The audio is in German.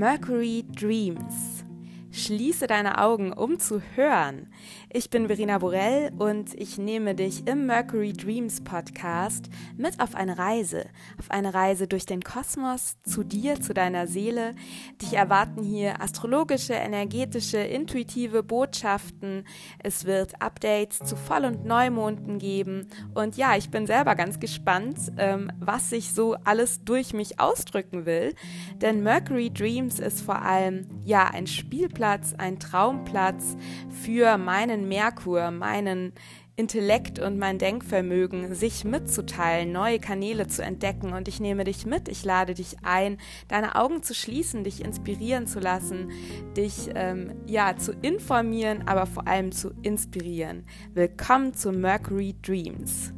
Mercury Dreams. Schließe deine Augen, um zu hören. Ich bin Verena Borell und ich nehme dich im Mercury Dreams Podcast mit auf eine Reise, auf eine Reise durch den Kosmos, zu dir, zu deiner Seele. Dich erwarten hier astrologische, energetische, intuitive Botschaften. Es wird Updates zu Voll- und Neumonden geben. Und ja, ich bin selber ganz gespannt, ähm, was sich so alles durch mich ausdrücken will. Denn Mercury Dreams ist vor allem ja ein Spielplatz, ein Traumplatz für meinen meinen Merkur, meinen Intellekt und mein Denkvermögen, sich mitzuteilen, neue Kanäle zu entdecken. Und ich nehme dich mit, ich lade dich ein, deine Augen zu schließen, dich inspirieren zu lassen, dich ähm, ja zu informieren, aber vor allem zu inspirieren. Willkommen zu Mercury Dreams.